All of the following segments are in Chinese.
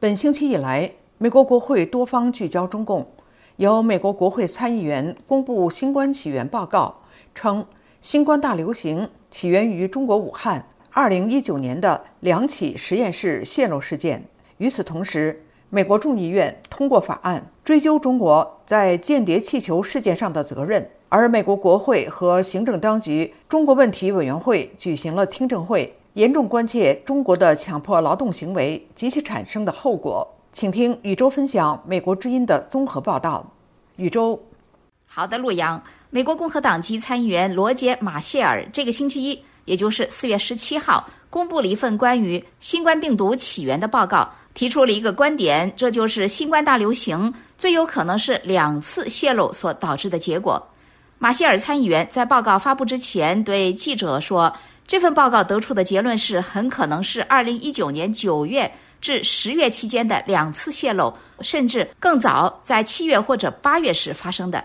本星期以来，美国国会多方聚焦中共。由美国国会参议员公布新冠起源报告，称新冠大流行起源于中国武汉2019年的两起实验室泄露事件。与此同时，美国众议院通过法案，追究中国在间谍气球事件上的责任。而美国国会和行政当局中国问题委员会举行了听证会。严重关切中国的强迫劳动行为及其产生的后果，请听宇宙分享美国之音的综合报道。宇宙，好的，陆阳。美国共和党籍参议员罗杰·马歇尔这个星期一，也就是四月十七号，公布了一份关于新冠病毒起源的报告，提出了一个观点，这就是新冠大流行最有可能是两次泄露所导致的结果。马歇尔参议员在报告发布之前对记者说。这份报告得出的结论是，很可能是2019年9月至10月期间的两次泄露，甚至更早，在7月或者8月时发生的。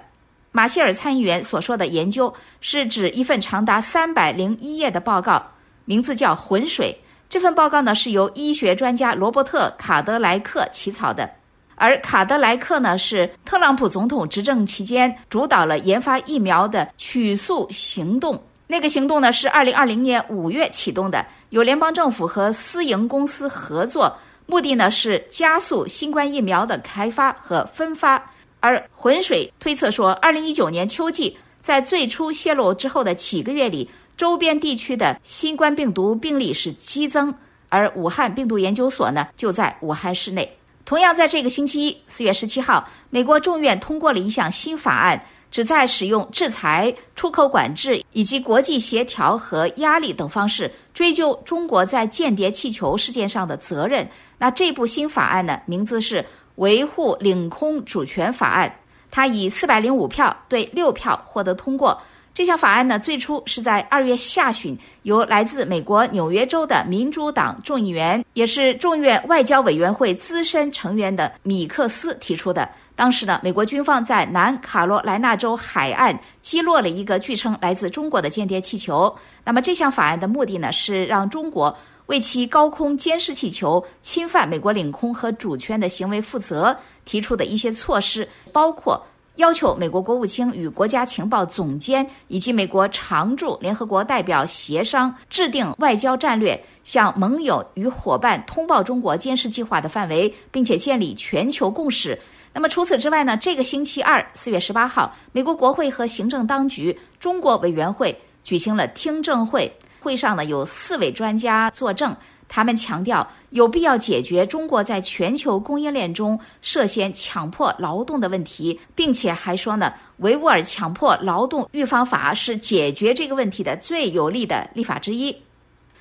马歇尔参议员所说的研究是指一份长达301页的报告，名字叫“浑水”。这份报告呢是由医学专家罗伯特·卡德莱克起草的，而卡德莱克呢是特朗普总统执政期间主导了研发疫苗的曲速行动。那个行动呢是二零二零年五月启动的，由联邦政府和私营公司合作，目的呢是加速新冠疫苗的开发和分发。而浑水推测说，二零一九年秋季在最初泄露之后的几个月里，周边地区的新冠病毒病例是激增，而武汉病毒研究所呢就在武汉市内。同样，在这个星期一，四月十七号，美国众院通过了一项新法案。旨在使用制裁、出口管制以及国际协调和压力等方式追究中国在间谍气球事件上的责任。那这部新法案呢，名字是《维护领空主权法案》，它以四百零五票对六票获得通过。这项法案呢，最初是在二月下旬由来自美国纽约州的民主党众议员，也是众院外交委员会资深成员的米克斯提出的。当时呢，美国军方在南卡罗来纳州海岸击落了一个据称来自中国的间谍气球。那么这项法案的目的呢，是让中国为其高空监视气球侵犯美国领空和主权的行为负责，提出的一些措施，包括要求美国国务卿与国家情报总监以及美国常驻联合国代表协商制定外交战略，向盟友与伙伴通报中国监视计划的范围，并且建立全球共识。那么除此之外呢？这个星期二，四月十八号，美国国会和行政当局中国委员会举行了听证会，会上呢有四位专家作证，他们强调有必要解决中国在全球供应链中涉嫌强迫劳动的问题，并且还说呢，维吾尔强迫劳动预防法是解决这个问题的最有力的立法之一。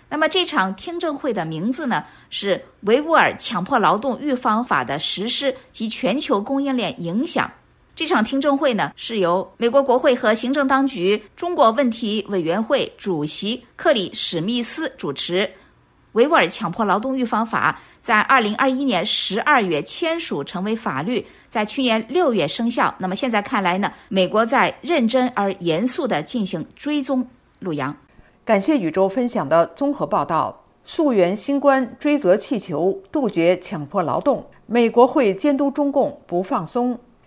那么这场听证会的名字呢是《维吾尔强迫劳动预防法的实施及全球供应链影响》。这场听证会呢是由美国国会和行政当局中国问题委员会主席克里史密斯主持。维吾尔强迫劳动预防法在二零二一年十二月签署成为法律，在去年六月生效。那么现在看来呢，美国在认真而严肃地进行追踪。陆洋。感谢宇宙分享的综合报道。溯源新冠追责气球，杜绝强迫劳动。美国会监督中共不放松。